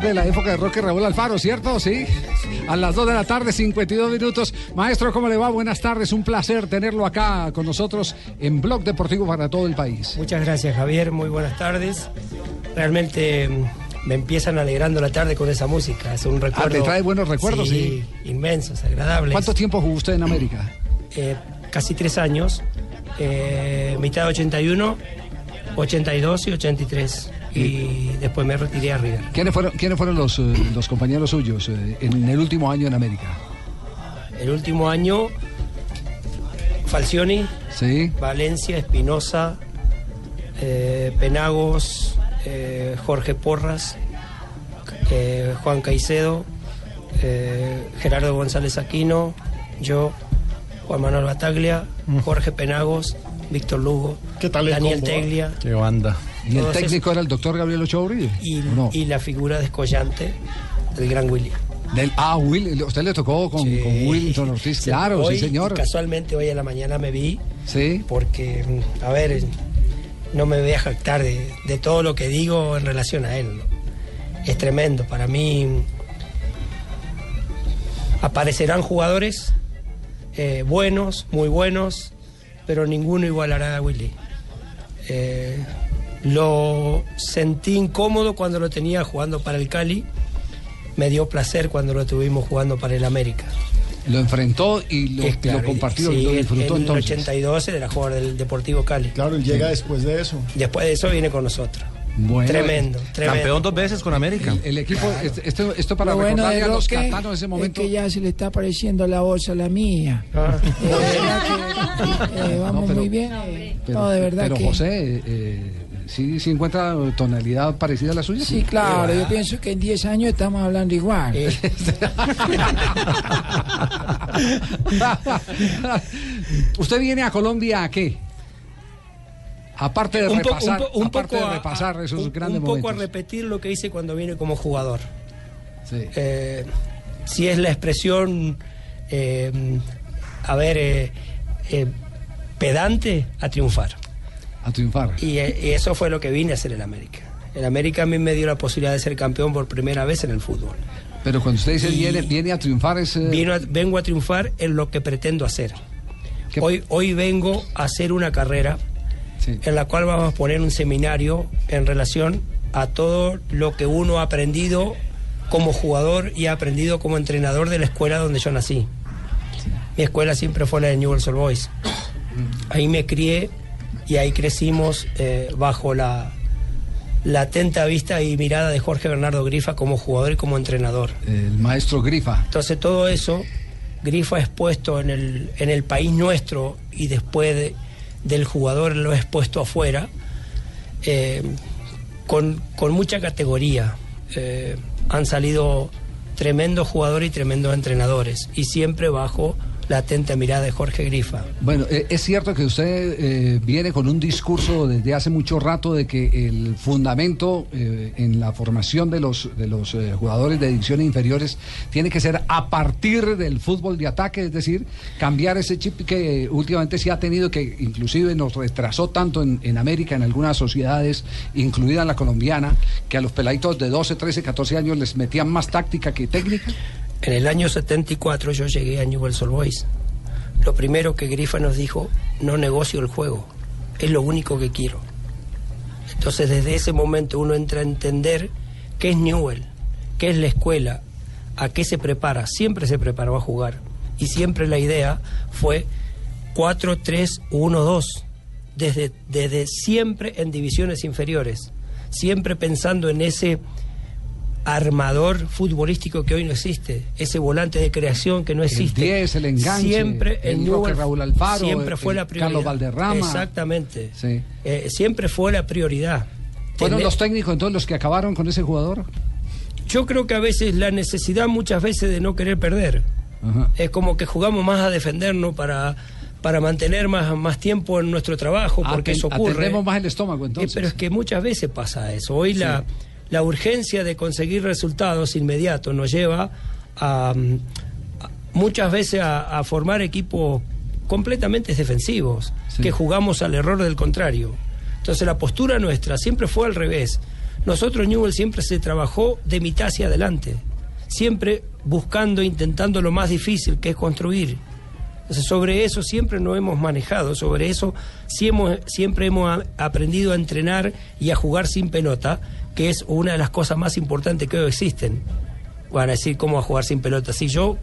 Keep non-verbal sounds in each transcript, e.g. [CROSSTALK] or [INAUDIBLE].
De la época de Roque Raúl Alfaro, ¿cierto? Sí. A las 2 de la tarde, 52 minutos. Maestro, ¿cómo le va? Buenas tardes. Un placer tenerlo acá con nosotros en Blog Deportivo para todo el país. Muchas gracias, Javier. Muy buenas tardes. Realmente mm, me empiezan alegrando la tarde con esa música. Es un recuerdo. ¿le trae buenos recuerdos? Sí, inmensos, agradables. ¿Cuánto tiempo jugó usted en América? Eh, casi tres años. Eh, mitad de 81, 82 y 83. Y después me retiré a River. ¿Quiénes fueron, quiénes fueron los, eh, los compañeros suyos eh, en el último año en América? El último año, Falcioni, Sí. Valencia, Espinosa, eh, Penagos, eh, Jorge Porras, eh, Juan Caicedo, eh, Gerardo González Aquino, yo, Juan Manuel Bataglia, Jorge Penagos, Víctor Lugo, ¿Qué tal el Daniel combo, Teglia Qué banda. ¿Y el técnico era el doctor Gabriel Ochoa Uribe? y, ¿O no? y la figura descollante del gran Willy. Del, ah, Will, usted le tocó con, Sí. con Wilton Ortiz, Sí, claro, hoy, sí, señor. Casualmente hoy a la mañana me vi Sí. porque, a ver, no me voy a jactar de, de todo lo que digo en relación a él. ¿no? Es tremendo. Para mí aparecerán jugadores eh, buenos, muy buenos, pero ninguno igualará a Willy. Eh, lo sentí incómodo cuando lo tenía jugando para el Cali. Me dio placer cuando lo tuvimos jugando para el América. Lo enfrentó y lo, Es claro, lo compartió sí, y lo disfrutó en el entonces. 82 era jugador del Deportivo Cali. Claro, y llega después de eso. Después de eso viene con nosotros. Bueno, tremendo, tremendo. Campeón dos veces con América. El, el equipo, este- esto, esto para Lo bueno recordarle de a los catanos de ese es momento. que ya se le está pareciendo la voz a la mía. Ah, De verdad que eh, vamos pero- muy bien. eh, Pero, no, de verdad pero que... José, eh, ¿sí, sí encuentra tonalidad parecida a la suya? Sí, claro, yo pienso que en 10 años estamos hablando igual. eh, [LAUGHS] ¿Usted viene a Colombia a qué? Aparte de un, po- repasar, un po- un aparte poco de a- repasar a- esos un- grandes un poco a momentos. repetir lo que hice cuando vine como jugador. Sí. Eh, si es la expresión, eh, a ver, eh, eh, pedante, a triunfar. A triunfar. Y, eh, y eso fue lo que vine a hacer en América. En América a mí me dio la posibilidad de ser campeón por primera vez en el fútbol. Pero cuando usted dice viene, viene a triunfar es... eh, Vino a- vengo a triunfar en lo que pretendo hacer. ¿Qué- Hoy, hoy vengo a hacer una carrera sí. en la cual vamos a poner un seminario en relación a todo lo que uno ha aprendido como jugador y ha aprendido como entrenador de la escuela donde yo nací. Mi escuela siempre fue la de Newell's Old Boys. Ahí me crié y ahí crecimos eh, bajo la, la atenta vista y mirada de Jorge Bernardo Grifa como jugador y como entrenador. El maestro Grifa. Entonces todo eso, Grifa expuesto en el, en el país nuestro y después de- del jugador lo expuesto afuera, eh, con, con mucha categoría. Eh, han salido tremendos jugadores y tremendos entrenadores y siempre bajo la atenta mirada de Jorge Grifa. Bueno, eh, es cierto que usted eh, viene con un discurso desde hace mucho rato de que el fundamento eh, en la formación de los, de los eh, jugadores de divisiones inferiores tiene que ser a partir del fútbol de ataque, es decir, cambiar ese chip que últimamente se ha tenido, que inclusive nos retrasó tanto en, en América, en algunas sociedades, incluida la colombiana, que a los peladitos de 12, 13, 14 años les metían más táctica que técnica. En el año 74 yo llegué a Newell's Old Boys. Lo primero que Grifa nos dijo, no negocio el juego, es lo único que quiero. Entonces desde ese momento uno entra a entender qué es Newell, qué es la escuela, a qué se prepara. Siempre se preparó a jugar y siempre la idea fue 4-3-1-2, desde, desde siempre en divisiones inferiores, siempre pensando en ese armador futbolístico que hoy no existe, ese volante de creación que no existe. 10, el enganche, siempre el en Roque Newell's Raúl Alfaro, siempre fue el la prioridad. Carlos Valderrama. Exactamente. Sí. Eh, siempre fue la prioridad. ¿Fueron Tener- los técnicos entonces los que acabaron con ese jugador? Yo creo que a veces la necesidad muchas veces de no querer perder. Ajá. Es como que jugamos más a defendernos para, para mantener más, más tiempo en nuestro trabajo, porque Aten- eso ocurre. Atendemos más el estómago Eh, entonces. pero es que muchas veces pasa eso. Hoy la, la urgencia de conseguir resultados inmediatos nos lleva a, mm, a- muchas veces a, a formar equipos completamente defensivos, Sí. que jugamos al error del contrario. Entonces la postura nuestra siempre fue al revés. Nosotros Newell siempre se trabajó de mitad hacia adelante, siempre buscando, intentando lo más difícil, que es construir. Entonces, sobre eso siempre nos hemos manejado, sobre eso siempre hemos aprendido a entrenar y a jugar sin pelota, que es una de las cosas más importantes que hoy existen. Van a decir cómo a jugar sin pelota. Si yo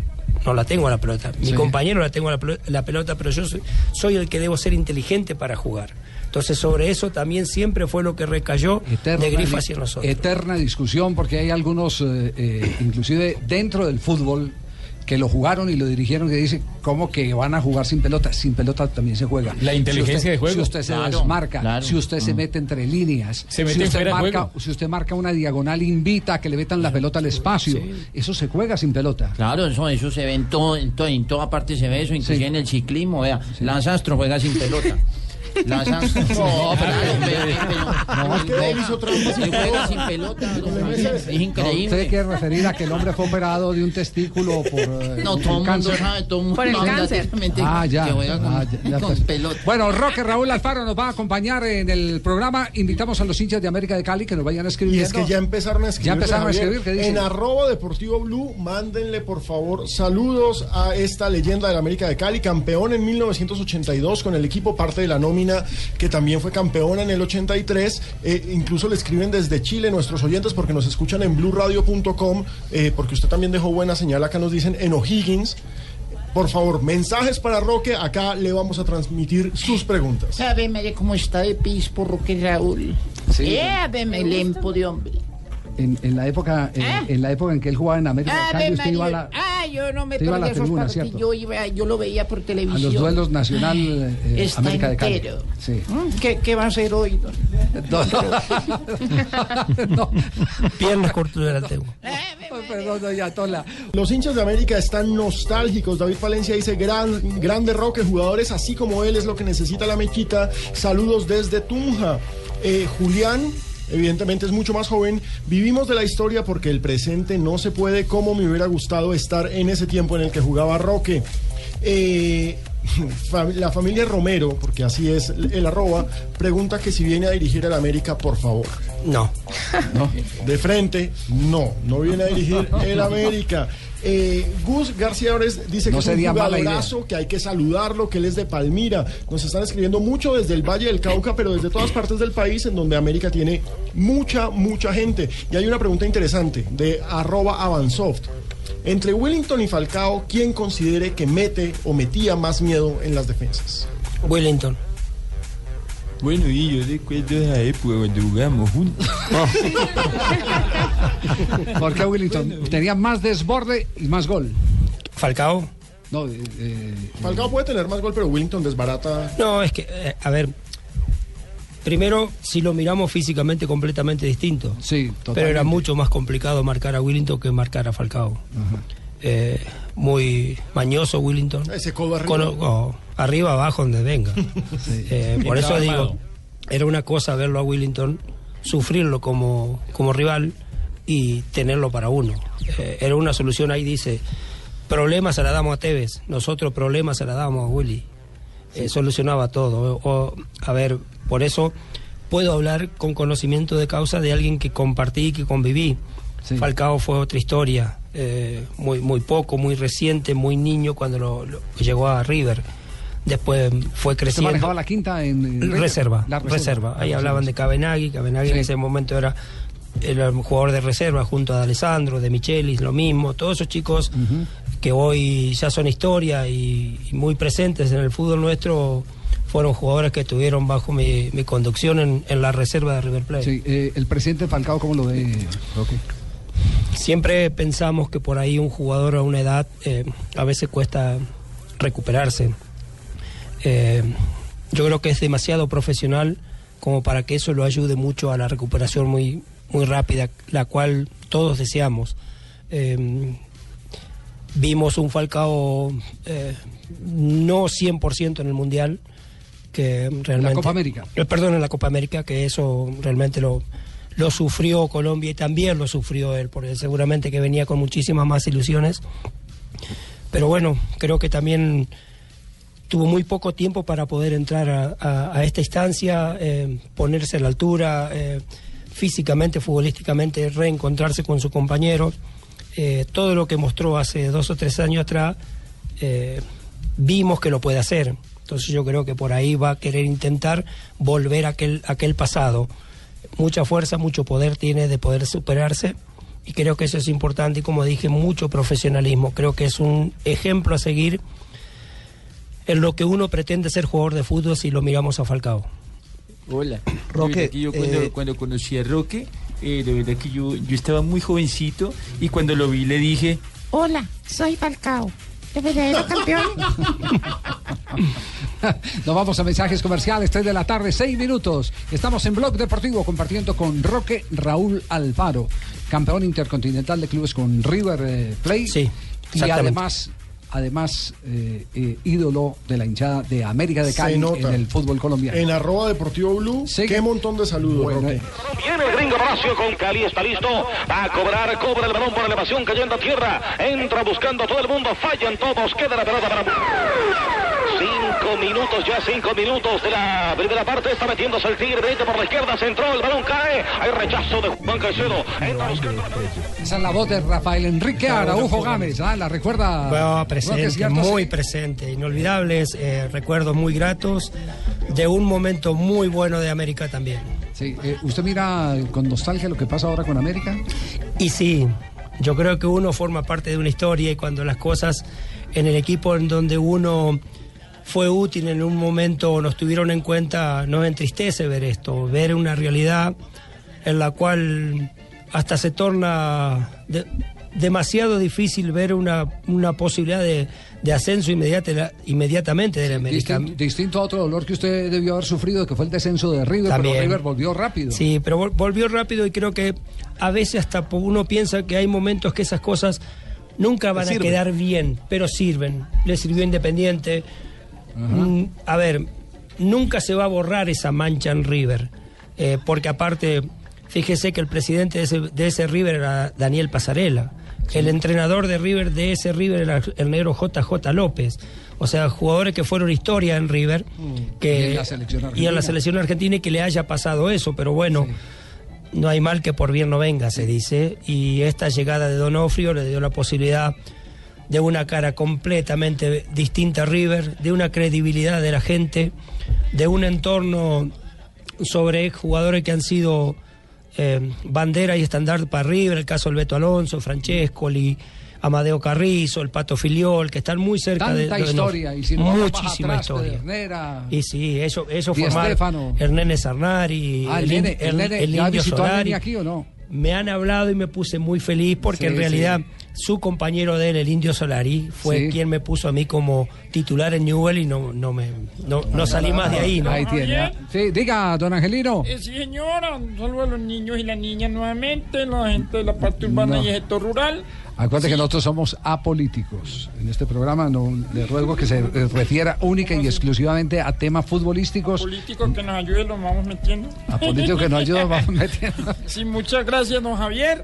no la tengo a la pelota, mi Sí. compañero la tengo a la, la pelota, pero yo soy, soy el que debo ser inteligente para jugar. Entonces, sobre eso también siempre fue lo que recayó de Grifa hacia nosotros. eterna discusión porque hay algunos, eh, eh, inclusive dentro del fútbol, que lo jugaron y lo dirigieron que dicen, ¿cómo que van a jugar sin pelota? Sin pelota también se juega. La inteligencia Si usted- de juego. Si usted se Claro, desmarca, claro. si usted se mete entre líneas, Se mete si, usted marca, juego. si usted marca una diagonal, invita a que le metan la pelota al espacio. Eso se juega sin pelota. Claro, eso, eso se ve en, todo, en, todo, en toda parte se ve eso, inclusive Sí. en el ciclismo, vea, Lance Armstrong juega sin pelota. [LAUGHS] Lance [LAUGHS] Armstrong. No, pero- sin pelota. sin pelota, no, No, es No, increíble. ¿Usted quiere referir a que el hombre fue operado de un testículo por eh, No, todo el mundo sabe, todo el mundo Por el cáncer. Ah, ya. que juega con, ya, ya, con pelota. Bueno, Roque Raúl Alfaro nos va a acompañar en el programa. Invitamos a los hinchas de América de Cali que nos vayan a escribir. Y es que ya empezaron a escribir. Ya empezaron a escribir, ¿qué dicen? En arroba deportivo blue, mándenle por favor saludos a esta leyenda de la América de Cali, campeón en 1982 con el equipo, parte de la nómina que también fue campeona en el 83. Eh, incluso le escriben desde Chile nuestros oyentes porque nos escuchan en blueradio.com, eh, porque usted también dejó buena señal, acá nos dicen en O'Higgins. Por favor, mensajes para Roque, acá le vamos a transmitir sus preguntas. Ave María, cómo está de pis por Roque Raúl. Sí. Eh, Ave María, lempo de hombre. En, en la época, en, ¿Eh? en la época en que él jugaba en América Cali, usted iba a, la- Ah, yo no me a perdía esos tribuna, partidos. Yo, iba, yo lo veía por a televisión. los duelos nacional eh, Está América de Cali. Sí. Mm, ¿Qué, ¿Qué va a hacer hoy? No, [LAUGHS] no. Piernas cortas delantero. Perdón, doña Tola. Los hinchas de América están nostálgicos. David Palencia dice, gran, grande Roque, jugadores así como él es lo que necesita la mequita. Saludos desde Tunja. Eh, Julián, evidentemente es mucho más joven. Vivimos de la historia porque el presente no se puede como me hubiera gustado estar en ese tiempo en el que jugaba Roque. Eh, [LAUGHS] la familia Romero, porque así es el arroba, pregunta que si viene a dirigir al América, por favor. No. De frente, no, no viene a dirigir el [LAUGHS] América. Eh, Gus García Ores dice No que es un jugadorazo, que hay que saludarlo, que él es de Palmira. Nos están escribiendo mucho desde el Valle del Cauca, pero desde todas partes del país en donde América tiene mucha, mucha gente. Y hay una pregunta interesante de arroba avansoft. Entre Wellington y Falcao, ¿quién considere que mete o metía más miedo en las defensas? Wellington. Bueno, y yo recuerdo esa época cuando jugamos juntos. ¿Por qué Willington? Tenía más desborde y más gol. Falcao. No, eh, eh, Falcao puede tener más gol, pero Wellington desbarata. No, es que, eh, a ver, primero, si lo miramos físicamente completamente distinto. sí, Pero era totalmente. mucho más complicado marcar a Willington que marcar a Falcao. Eh, muy mañoso Willington. Ese codo arriba. Con- oh, arriba, abajo, donde venga. [LAUGHS] Eh, por eso digo, armado. era una cosa verlo a Willington, sufrirlo como, como rival y tenerlo para uno. Eh, era una solución, ahí dice, problemas se la damos a Tevez, nosotros problemas se la damos a Willy. Eh, solucionaba todo. O, a ver, por eso puedo hablar con conocimiento de causa de alguien que compartí, que conviví. Sí. Falcao fue otra historia, eh, muy, muy poco, muy reciente, muy niño cuando lo- lo- llegó a River. Después fue ¿Usted creciendo. manejaba la quinta en? Reserva, La reserva. Ahí La hablaban de. Cabenagui. Cabenagui Sí. en ese momento era, un jugador de reserva junto a Alessandro, de Michelis, lo mismo. Todos esos chicos que hoy ya son historia y, y muy presentes en el fútbol nuestro fueron jugadores que estuvieron bajo mi, mi conducción en, en la reserva de River Plate. Sí, eh, el presidente Falcao, ¿cómo lo ve, Roque? Siempre pensamos que por ahí un jugador a una edad eh, a veces cuesta recuperarse. Eh, yo creo que es demasiado profesional como para que eso lo ayude mucho a la recuperación muy, muy rápida, la cual todos deseamos. Eh, vimos un Falcao no 100% en el Mundial, que realmente... Copa América. Perdón, en la Copa América, que eso realmente lo, lo sufrió Colombia y también lo sufrió él, porque seguramente que venía con muchísimas más ilusiones. Pero bueno, creo que también tuvo muy poco tiempo para poder entrar a, esta instancia, eh, ponerse a la altura, eh, físicamente, futbolísticamente, reencontrarse con sus compañeros. Eh, todo lo que mostró hace dos o tres años atrás, eh, vimos que lo puede hacer. Entonces yo creo que por ahí va a querer intentar volver a aquel, aquel pasado. Mucha fuerza, mucho poder tiene de poder superarse y creo que eso es importante y como dije, mucho profesionalismo. Creo que es un ejemplo a seguir en lo que uno pretende ser jugador de fútbol si lo miramos a Falcao. Hola. Roque, yo cuando, eh, cuando conocí a Roque, eh, de verdad que yo, yo estaba muy jovencito y cuando lo vi le dije, Hola, soy Falcao, el verdadero campeón. [LAUGHS] [LAUGHS] Nos vamos a mensajes comerciales, 3 de la tarde, 6 minutos. Estamos en Blog Deportivo compartiendo con Roque Raúl Alfaro, campeón intercontinental de clubes con River eh, Plate. Sí, y además, además eh, eh, ídolo de la hinchada de América de Cali en el fútbol colombiano. En arroba deportivo blue, Sí. qué montón de saludos, Bueno, Roque. eh, Viene el gringo Palacio con Cali, está listo. Va a cobrar, cobra el balón por elevación cayendo a tierra. Entra buscando a todo el mundo, fallan todos, queda la pelota para. Cinco minutos, ya cinco minutos de la primera parte. Está metiéndose el Tigre, derecha por la izquierda, se entró, el balón cae. Hay rechazo de Juan Caicedo. Esa es la voz de Rafael Enrique Araujo Gámez. ¿ah? La recuerda. Bueno, presente, ¿cierto? muy Sí. presente, inolvidables, eh, recuerdos muy gratos de un momento muy bueno de América también. Sí, eh, ¿Usted mira con nostalgia lo que pasa ahora con América? Y sí, yo creo que uno forma parte de una historia y cuando las cosas en el equipo en donde uno fue útil en un momento nos tuvieron en cuenta, nos entristece ver esto, ver una realidad en la cual hasta se torna de- demasiado difícil ver una, una posibilidad de, de ascenso inmediata, inmediatamente del América. Distin- distinto a otro dolor que usted debió haber sufrido, que fue el descenso de River, También. pero River volvió rápido. Sí, pero vol- volvió rápido y creo que a veces hasta uno piensa que hay momentos que esas cosas nunca van a sirven. quedar bien, pero sirven. Le sirvió Independiente. Mm, a ver, nunca se va a borrar esa mancha en River, eh, porque aparte, fíjese que el presidente de ese, de ese River era Daniel Pasarela. El entrenador de River de ese River era el negro JJ López. O sea, jugadores que fueron historia en River. Que, Y en la selección y en argentina. la selección argentina y que le haya pasado eso, pero bueno, no hay mal que por bien no venga, se dice, y esta llegada de Donofrio le dio la posibilidad de una cara completamente distinta a River, de una credibilidad de la gente, de un entorno sobre jugadores que han sido eh, bandera y estandarte para River, el caso del Beto Alonso, Francescoli, Amadeo Carrizo, el Pato Filiol, que están muy cerca de, Tanta de- historia, y si no, muchísima atrás, historia. Y sí, eso, eso. El nene Sarnari, Ah, el el el ¿ya indio visitó al Solari. nene aquí o no? Me han hablado y me puse muy feliz porque Sí, en realidad sí. Su compañero de él, el indio Solari, fue Sí. quien me puso a mí como titular en Newell y no, no me no, no salí más de ahí, ¿no? Ahí tiene. Sí, diga, don Angelino. Eh, sí, señora, un saludo a los niños y las niñas nuevamente, la gente de la parte urbana No. y el sector rural. Acuérdate que Sí. nosotros somos apolíticos. En este programa no le ruego que se eh, refiera única y exclusivamente a temas futbolísticos. Políticos que nos ayuden, los vamos metiendo. A políticos que nos ayudan, vamos [LAUGHS] metiendo. Sí, muchas gracias, don Javier.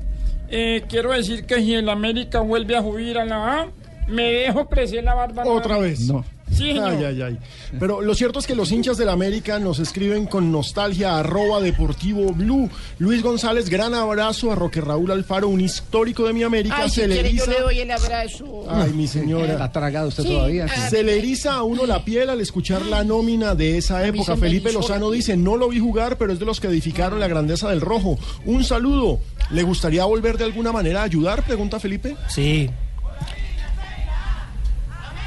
Eh, quiero decir que si el América vuelve a subir a la A, me dejo crecer la barba. Otra vez. No. Sí. Ay, ay, ay. Pero lo cierto es que los hinchas del América nos escriben con nostalgia arroba deportivo blue. Luis González, gran abrazo a Roque Raúl Alfaro, un histórico de mi América. Ay, si se le quiere yo le doy el abrazo. Ay, mi señora. ¿Está tragado usted Sí. todavía? Ah. Se le eriza a uno la piel al escuchar la nómina de esa época. Felipe Lozano la dice, no lo vi jugar, pero es de los que edificaron la grandeza del rojo. Un saludo. ¿Le gustaría volver de alguna manera a ayudar? Pregunta Felipe. Sí.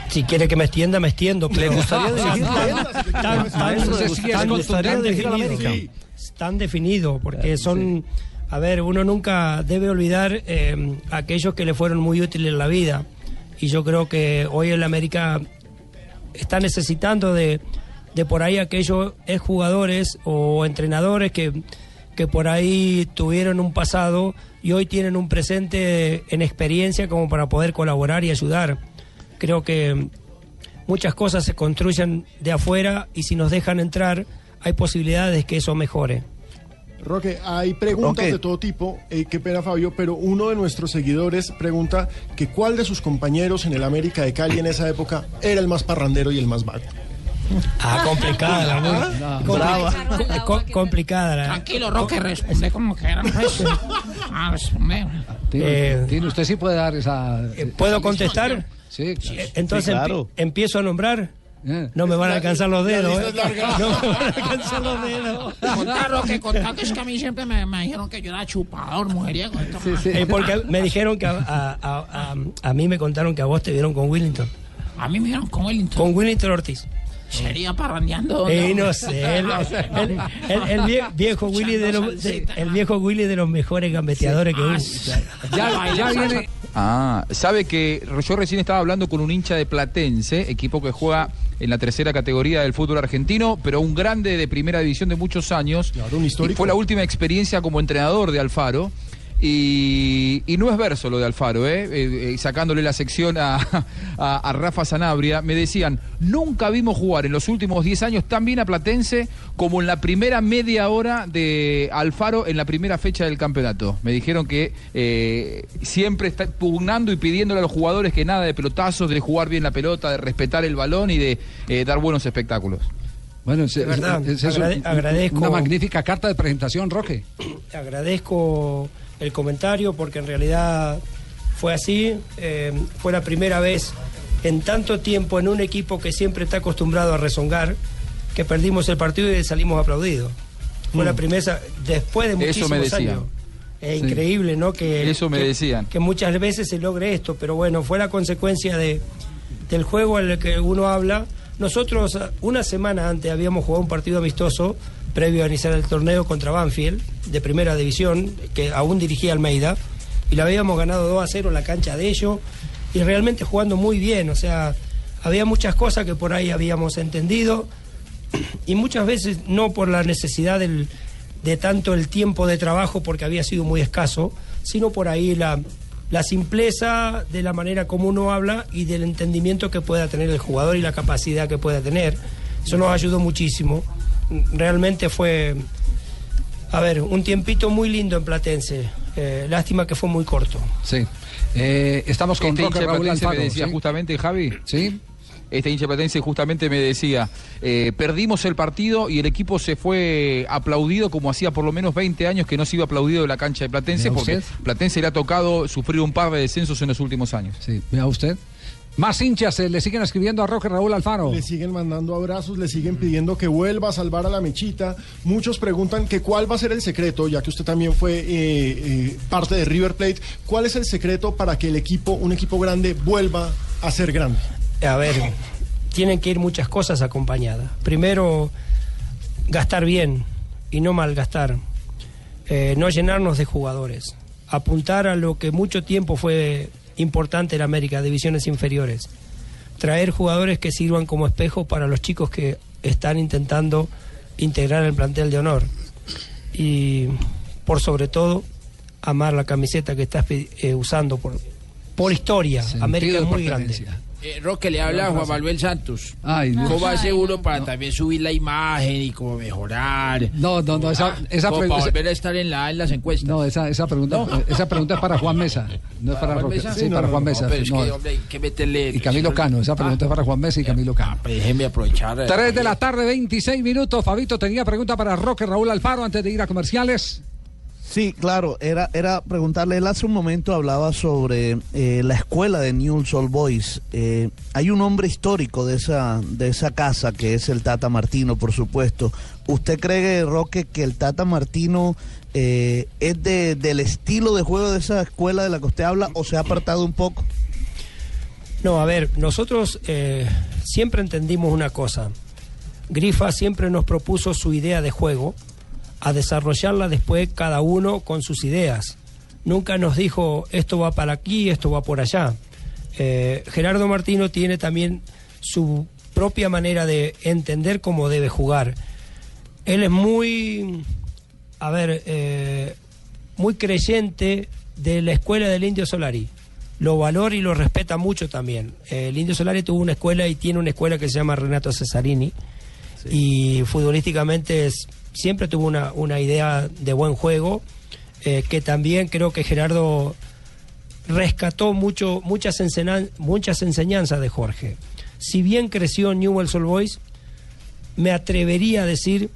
Si quiere que me extienda, me extiendo. Pero ¿Le gustaría dirigir tan, la- tan, tan, Maestro, ¿le gustaría tan- dirigir a la tan América? tan definido, porque son A ver, uno nunca debe olvidar eh, aquellos que le fueron muy útiles en la vida. Y yo creo que hoy en la América está necesitando de, de por ahí aquellos jugadores o entrenadores que, que por ahí tuvieron un pasado y hoy tienen un presente en experiencia como para poder colaborar y ayudar. Creo que muchas cosas se construyen de afuera y si nos dejan entrar hay posibilidades que eso mejore. Roque, hay preguntas de todo tipo. Eh, qué pena, Fabio, pero uno de nuestros seguidores pregunta que cuál de sus compañeros en el América de Cali en esa época era el más parrandero y el más vago. Ah, complicada, muy- No, compli- brava. co- co- complicada. la- Tranquilo, Roque, responde como que era pues. [LAUGHS] Ah, responde. Tiene, usted sí puede dar esa. Eh, ¿Puedo contestar? Sí, claro. Entonces Sí, claro. empi- empiezo a nombrar. No me van a alcanzar los dedos. ¿eh? No me van a alcanzar los dedos. Contá, Roque, contá que es que a mí siempre me, me dijeron que yo era chupador, mujeriego. esto, Eh, porque me dijeron que a, a- a- a- a mí me contaron que a vos te vieron con Willington. A mí me vieron con Wellington. Con Willington Ortiz. Sería parrandeando. Eh, no sé, [LAUGHS] el, el- el- el vie- [LAUGHS] viejo Willy de los, de- el viejo Willy de los mejores gambeteadores que hubo. Ya, ya [LAUGHS] viene. Ah, sabe que yo recién estaba hablando con un hincha de Platense, equipo que juega en la tercera categoría del fútbol argentino, pero un grande de primera división de muchos años. Y fue la última experiencia como entrenador de Alfaro. Y, y no es verso lo de Alfaro, ¿eh? Eh, eh, sacándole la sección a, [LAUGHS] a- a Rafa Sanabria, me decían, nunca vimos jugar en los últimos 10 años tan bien a Platense como en la primera media hora de Alfaro en la primera fecha del campeonato. Me dijeron que eh, siempre está pugnando y pidiéndole a los jugadores que nada de pelotazos, de jugar bien la pelota, de respetar el balón y de eh, dar buenos espectáculos. Bueno, es, verdad, es- es agrade- un- agradezco- una magnífica carta de presentación, Roque. agradezco el comentario porque en realidad fue así. eh, fue la primera vez en tanto tiempo en un equipo que siempre está acostumbrado a rezongar que perdimos el partido y salimos aplaudidos. Fue la primera, después de Mm. Eso muchísimos me decían. años. Es Sí. increíble, ¿no? Que, Eso me que- decían. Que muchas veces se logre esto, pero bueno, fue la consecuencia de, del juego en el que uno habla. Nosotros una semana antes habíamos jugado un partido amistoso previo a iniciar el torneo contra Banfield, de primera división, que aún dirigía Almeida, y la habíamos ganado 2 a 0 en la cancha de ellos, y realmente jugando muy bien, o sea, había muchas cosas que por ahí habíamos entendido, [CLEARS THROAT] y muchas veces no por la necesidad del- de tanto el tiempo de trabajo, porque había sido muy escaso, sino por ahí la, la simpleza de la manera como uno habla y del entendimiento que pueda tener el jugador y la capacidad que pueda tener. Eso nos ayudó muchísimo. Realmente fue, a ver, un tiempito muy lindo en Platense. Eh, lástima que fue muy corto. Sí. Eh, estamos con Este hincha Raúl Alfaro. me decía ¿sí? justamente, Javi. Sí. Este hincha platense justamente me decía, eh, perdimos el partido y el equipo se fue aplaudido como hacía por lo menos 20 años que no se iba aplaudido de la cancha de Platense, porque usted. Platense le ha tocado sufrir un par de descensos en los últimos años. Sí, vea usted. Más hinchas eh, le siguen escribiendo a Roque Raúl Alfaro. Le siguen mandando abrazos, le siguen pidiendo que vuelva a salvar a la mechita. Muchos preguntan que cuál va a ser el secreto, ya que usted también fue eh, eh, parte de River Plate. ¿Cuál es el secreto para que el equipo, un equipo grande, vuelva a ser grande? A ver, tienen que ir muchas cosas acompañadas. Primero, gastar bien y no malgastar. Eh, no llenarnos de jugadores. Apuntar a lo que mucho tiempo fue importante en América, divisiones inferiores. Traer jugadores que sirvan como espejo para los chicos que están intentando integrar el plantel de honor. Y por sobre todo, amar la camiseta que estás eh, usando por, por historia. América es muy grande. Eh, Roque le habla a Juan Manuel Santos. Ay, Dios. ¿Cómo hace uno para también subir la imagen y cómo mejorar? No, no, no, esa, Ah, esa como pre- para esa- volver a estar en la en las encuestas. no, esa, esa pregunta, esa pregunta es para Juan Mesa, no es para Roque. Mesa? Sí, no, para no, Juan no, Mesa. pero es no. que, hombre, hay que meterle... y Camilo Cano, esa pregunta es para Juan Mesa y Camilo Cano. Pues déjeme aprovechar. eh, 3 de la tarde, 26 minutos. Fabito tenía pregunta para Roque Raúl Alfaro antes de ir a comerciales. Sí, claro, era, era preguntarle, él hace un momento hablaba sobre eh, la escuela de Newell's Old Boys. Eh, hay un hombre histórico de esa, de esa casa que es el Tata Martino, por supuesto. ¿Usted cree, Roque, que el Tata Martino eh, es de, del estilo de juego de esa escuela de la que usted habla o se ha apartado un poco? No, a ver, nosotros eh, siempre entendimos una cosa. Grifa siempre nos propuso su idea de juego, a desarrollarla después cada uno con sus ideas. Nunca nos dijo esto va para aquí, esto va por allá. Eh, Gerardo Martino tiene también su propia manera de entender cómo debe jugar. Él es muy, a ver, eh, muy creyente de la escuela del Indio Solari. Lo valora y lo respeta mucho también. Eh, el Indio Solari tuvo una escuela y tiene una escuela que se llama Renato Cesarini. Y futbolísticamente es- siempre tuvo una, una idea de buen juego, eh, que también creo que Gerardo rescató mucho, muchas, muchas enseñanzas de Jorge. Si bien creció Newell's Old Boys, me atrevería a decir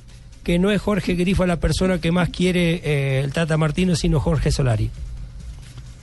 que no es Jorge Grifo la persona que más quiere eh, el Tata Martino, sino Jorge Solari.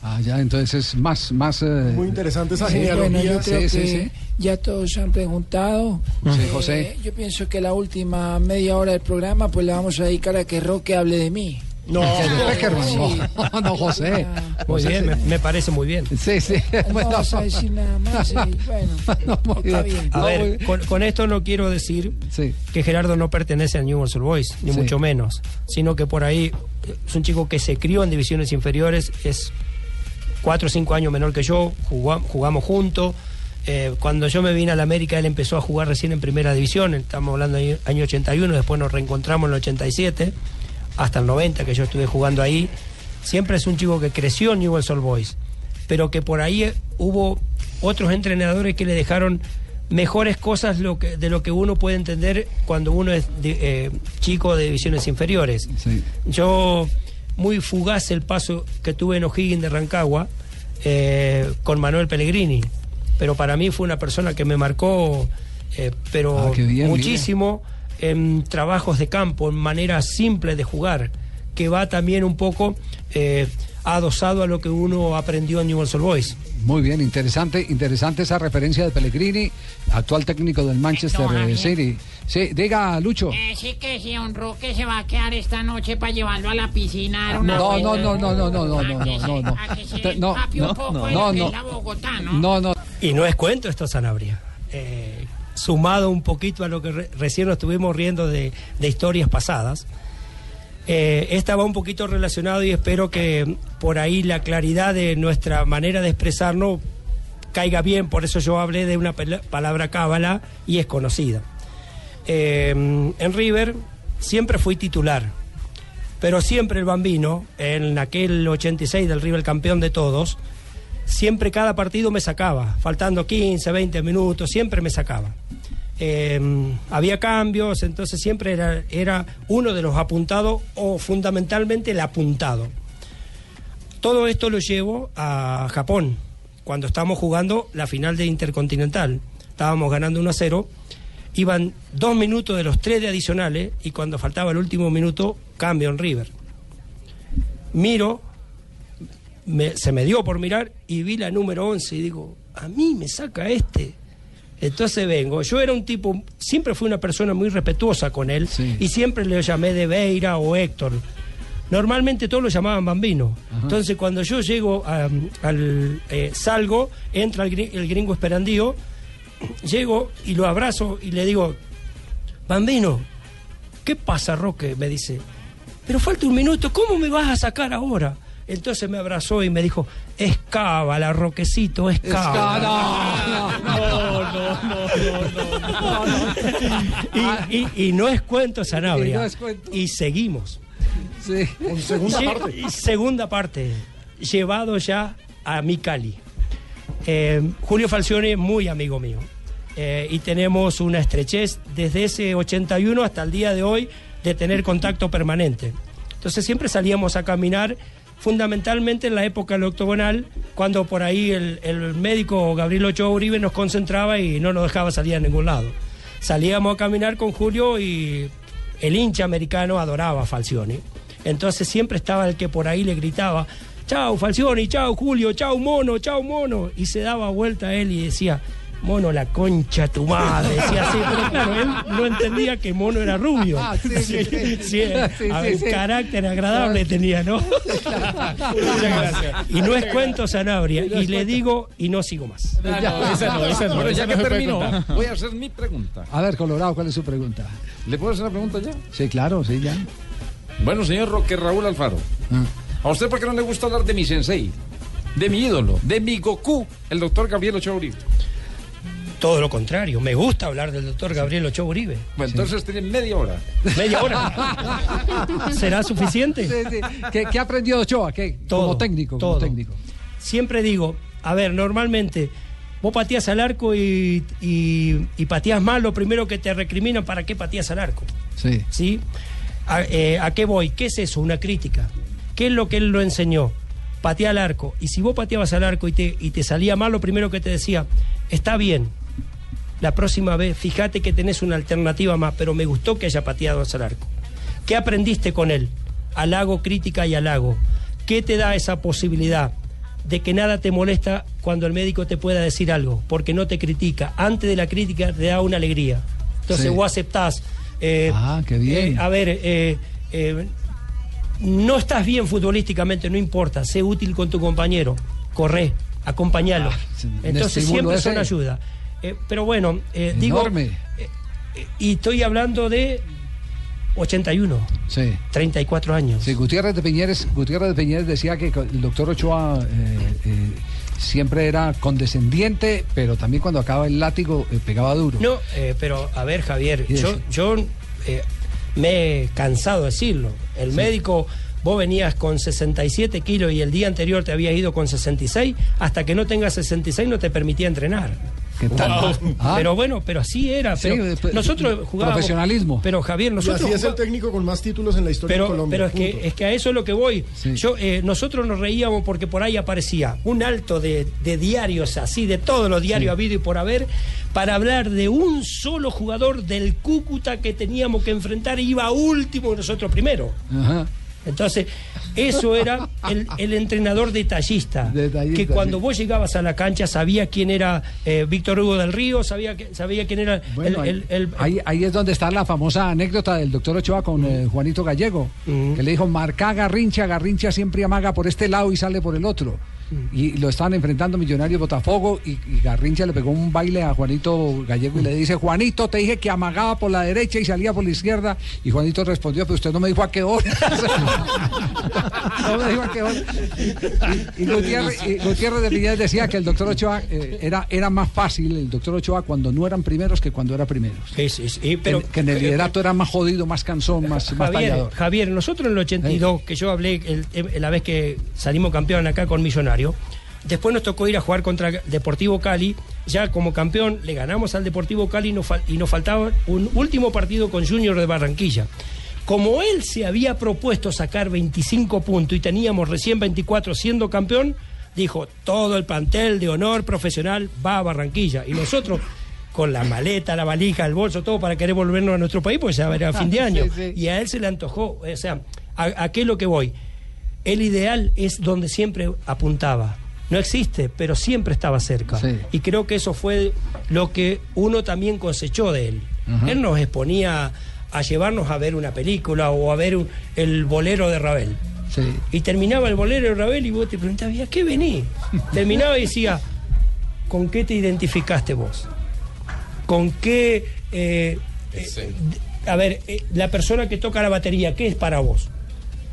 Ah, ya, entonces es más, más... eh, Muy interesante esa Sí, genealogía. bueno, yo creo Sí, que sí, sí. ya todos han preguntado. Sí, Eh, José. Yo pienso que la última media hora del programa pues la vamos a dedicar a que Roque hable de mí. No, [LAUGHS] no, no, José. Muy José, bien, sí. me, me parece muy bien. Sí, sí. No [LAUGHS] Bueno, vamos a decir nada más. [LAUGHS] y bueno, no, muy está bien. A No, muy ver, con, con esto no quiero decir Sí. que Gerardo no pertenece a Newell's Old Boys, ni Sí. mucho menos, sino que por ahí eh, es un chico que se crió en divisiones inferiores, es cuatro o cinco años menor que yo, jugá- jugamos juntos. Eh, cuando yo me vine a la América, él empezó a jugar recién en primera división, estamos hablando del año 81, después nos reencontramos en el 87, hasta el 90 que yo estuve jugando ahí. Siempre es un chico que creció en Newell's Old Boys, pero que por ahí eh, hubo otros entrenadores que le dejaron mejores cosas lo que, de lo que uno puede entender cuando uno es de- eh, chico de divisiones inferiores. Sí. Yo, muy fugaz el paso que tuve en O'Higgins de Rancagua eh, con Manuel Pellegrini, pero para mí fue una persona que me marcó, eh, pero Ah, bien, muchísimo en trabajos de campo, en maneras simples de jugar, que va también un poco eh, adosado a lo que uno aprendió en Newell's Old Boys. Muy bien, interesante, interesante esa referencia de Pellegrini, actual técnico del Manchester No, eh. City. Sí, diga, Lucho. Eh, sí que si don Roque se va a quedar esta noche para llevarlo a la piscina. a dar una No, no, no, no, no, no, no, no, no, no, no. no, no, un no, no. Y no es cuento esto, Sanabria. Eh, sumado un poquito a lo que re- recién nos estuvimos riendo de, de historias pasadas, eh, esta va un poquito relacionado y espero que por ahí la claridad de nuestra manera de expresarnos caiga bien, por eso yo hablé de una pala- palabra cábala y es conocida. Eh, en River siempre fui titular, pero siempre el bambino, en aquel 86 del River campeón de todos, siempre cada partido me sacaba, faltando 15, 20 minutos, siempre me sacaba. Eh, había cambios, entonces siempre era, era uno de los apuntados o fundamentalmente el apuntado. Todo esto lo llevo a Japón, cuando estábamos jugando la final de Intercontinental. Estábamos ganando 1 a 0, iban dos minutos de los tres de adicionales y cuando faltaba el último minuto, cambio en River. Miro, me- se me dio por mirar y vi la número 11 y digo, a mí me saca este. Entonces vengo, yo era un tipo, siempre fui una persona muy respetuosa con él y siempre le llamé de Beira o Héctor. Normalmente todos lo llamaban Bambino. Entonces cuando yo llego a- al, eh, salgo, entra el, el gringo esperandío, llego y lo abrazo y le digo, Bambino, ¿qué pasa, Roque? Me dice, pero falta un minuto, ¿cómo me vas a sacar ahora? Entonces me abrazó y me dijo, es cábala, Roquecito, es cábala. Y, y- y no es cuento, Sanabria. Y no es cuento. Y seguimos. Sí. segunda parte. Segunda parte. Llevado ya a mi Cali. Eh, Julio Falcione, muy amigo mío. Eh, y tenemos una estrechez desde ese 81 hasta el día de hoy de tener contacto permanente. Entonces siempre salíamos a caminar, fundamentalmente en la época del octogonal, cuando por ahí el, el médico Gabriel Ochoa Uribe nos concentraba y no nos dejaba salir a ningún lado. Salíamos a caminar con Julio y el hincha americano adoraba a Falcione. Entonces siempre estaba el que por ahí le gritaba, chau Falcioni, chau Julio, chau Mono, chau Mono. Y se daba vuelta a él y decía, Mono, la concha tu madre. Decía así, pero claro, [LAUGHS] él no entendía que Mono era rubio. Ah, sí, sí, sí. [LAUGHS] Sí, a Sí, ver, carácter agradable tenía, ¿no? [LAUGHS] Muchas gracias. Y no es cuento, Sanabria. Y le digo, y no sigo más. Ah, no, esa no, esa no. Bueno, ya no que terminó, voy a hacer mi pregunta. A ver, Colorado, ¿cuál es su pregunta? ¿Le puedo hacer una pregunta ya? Sí, claro, sí, ya. Bueno, señor Roque Raúl Alfaro, ¿a usted por qué no le gusta hablar de mi sensei? De mi ídolo, de mi Goku, el doctor Gabriel Ochoa Uribe. Todo lo contrario, me gusta hablar del doctor Gabriel Ochoa Uribe. Bueno, entonces tienen media hora. ¿Media hora? [LAUGHS] ¿Será suficiente? Sí, sí. ¿Qué, qué aprendió Ochoa? ¿Qué? como técnico, como técnico. Siempre digo, a ver, normalmente vos pateás al arco y, y, y pateás mal, lo primero que te recriminan, ¿para qué pateás al arco? Sí. ¿Sí? ¿A, eh, ¿a qué voy? ¿Qué es eso? Una crítica. ¿Qué es lo que él lo enseñó? Patea al arco. Y si vos pateabas al arco y te, y te salía mal, lo primero que te decía, está bien. La próxima vez, fíjate que tenés una alternativa más, pero me gustó que haya pateado al arco. ¿Qué aprendiste con él? Halago, crítica y halago. ¿Qué te da esa posibilidad de que nada te molesta cuando el médico te pueda decir algo? Porque no te critica. Antes de la crítica te da una alegría. Entonces Sí. vos aceptás. eh, Ah, qué bien. eh, a ver, eh, no estás bien futbolísticamente, no importa. Sé útil con tu compañero. Corre, acompañalo. un Entonces siempre son ayuda. Eh, pero bueno, eh, digo. Enorme. eh, eh, y estoy hablando de 81, Sí. 34 años. Sí, Gutiérrez de Piñeres, Gutiérrez de Piñeres decía que el doctor Ochoa siempre era condescendiente, pero también cuando acaba el látigo pegaba duro. No, eh, pero a ver, Javier, yo, yo me he cansado de decirlo. El médico, vos venías con 67 kilos y el día anterior te habías ido con 66, hasta que no tengas 66 no te permitía entrenar. ¿Qué tal? Ah. Pero bueno, pero así era. Sí, Pero pe- nosotros jugábamos. profesionalismo. Pero Javier, Y nosotros. así es el técnico con más títulos en la historia pero, de Colombia. pero es que, es que a eso es lo que voy. Yo, eh, nosotros nos reíamos porque por ahí aparecía un alto de, de diarios así, de todos los diarios habido y por haber, para hablar de un solo jugador del Cúcuta que teníamos que enfrentar y iba último y nosotros primero. Ajá. Entonces, eso era el, el entrenador detallista, Detallista, que cuando vos llegabas a la cancha sabía quién era eh, Víctor Hugo del Río, sabía, que- sabía quién era Bueno, el- el- ahí, ahí es donde está la famosa anécdota del doctor Ochoa con eh, Juanito Gallego, que le dijo, marca Garrincha, Garrincha siempre amaga por este lado y sale por el otro. Y lo estaban enfrentando Millonarios Botafogo y, y Garrincha le pegó un baile a Juanito Gallego y le dice, Juanito, te dije que amagaba por la derecha y salía por la izquierda. Y Juanito respondió, pero usted no me dijo a qué hora. [LAUGHS] no me dijo a qué hora. Y, y Gutiérrez, y Gutiérrez de Piñeres decía que el doctor Ochoa eh, era, era más fácil, el doctor Ochoa, cuando no eran primeros que cuando era primeros. Sí, sí, sí, pero- que, que en el liderato era más jodido, más cansón, más, más Javier, tallador. Javier, nosotros en el 82, que yo hablé el- el- la vez que salimos campeón acá con Millonario, después nos tocó ir a jugar contra Deportivo Cali, ya como campeón le ganamos al Deportivo Cali y nos, fal- y nos faltaba un último partido con Junior de Barranquilla. Como él se había propuesto sacar 25 puntos y teníamos recién 24 siendo campeón, dijo, todo el plantel de honor profesional va a Barranquilla. Y nosotros, con la maleta, la valija, el bolso, todo para querer volvernos a nuestro país, pues ya era [LAUGHS] fin de año. Sí, sí. Y a él se le antojó, o sea, ¿a, a qué es lo que voy? El ideal es donde siempre apuntaba. No existe, pero siempre estaba cerca. Sí. Y creo que eso fue lo que uno también cosechó de él. Él nos exponía a llevarnos a ver una película o a ver un- el bolero de Ravel. Sí. Y terminaba el bolero de Ravel y vos te preguntabas, ¿y a qué vení? Terminaba y decía, ¿con qué te identificaste vos? ¿Con qué... eh, eh, a ver, eh, la persona que toca la batería, ¿qué es para vos?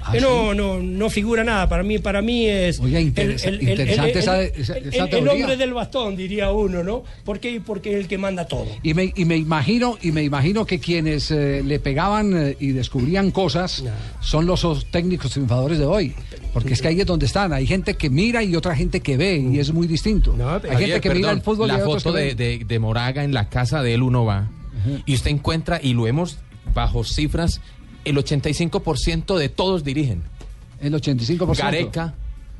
Ah, Que no, no, no figura nada. Para mí, para mí es. Oiga, interesa- interesante esa- esa- el- esa el hombre del bastón, diría uno, ¿no? ¿Por qué? Porque es el que manda todo. Y me, y me imagino, y me imagino que quienes eh, le pegaban eh, y descubrían cosas son los os- técnicos triunfadores de hoy. Porque es que ahí es donde están. Hay gente que mira y otra gente que ve, y es muy distinto. Hay gente que mira el fútbol La foto de Moraga en la casa de él uno va y usted encuentra, y lo hemos bajo cifras, el 85% de todos dirigen. El 85%. Gareca,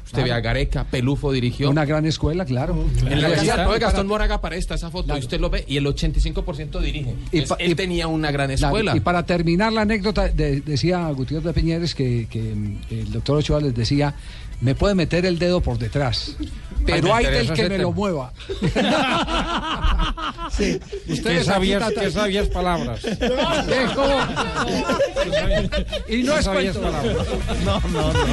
usted Claro. ve a Gareca, Pelufo dirigió. Una gran escuela, claro. En la profe Gastón Moraga para esta, esa foto, y usted lo ve, y el 85% dirige. Y Entonces, él y- tenía una gran Claro, escuela. y para terminar la anécdota, de- decía Gutiérrez de Piñeres que, que, mm, el doctor Ochoa les decía, me puede meter el dedo por detrás, [LAUGHS] pero hay del que me tema. lo mueva. [LAUGHS] sí. ¿Qué Ustedes tratan- sabias palabras? ¿Cómo? [LAUGHS] Y no ¿Qué es palabras? No, no, no.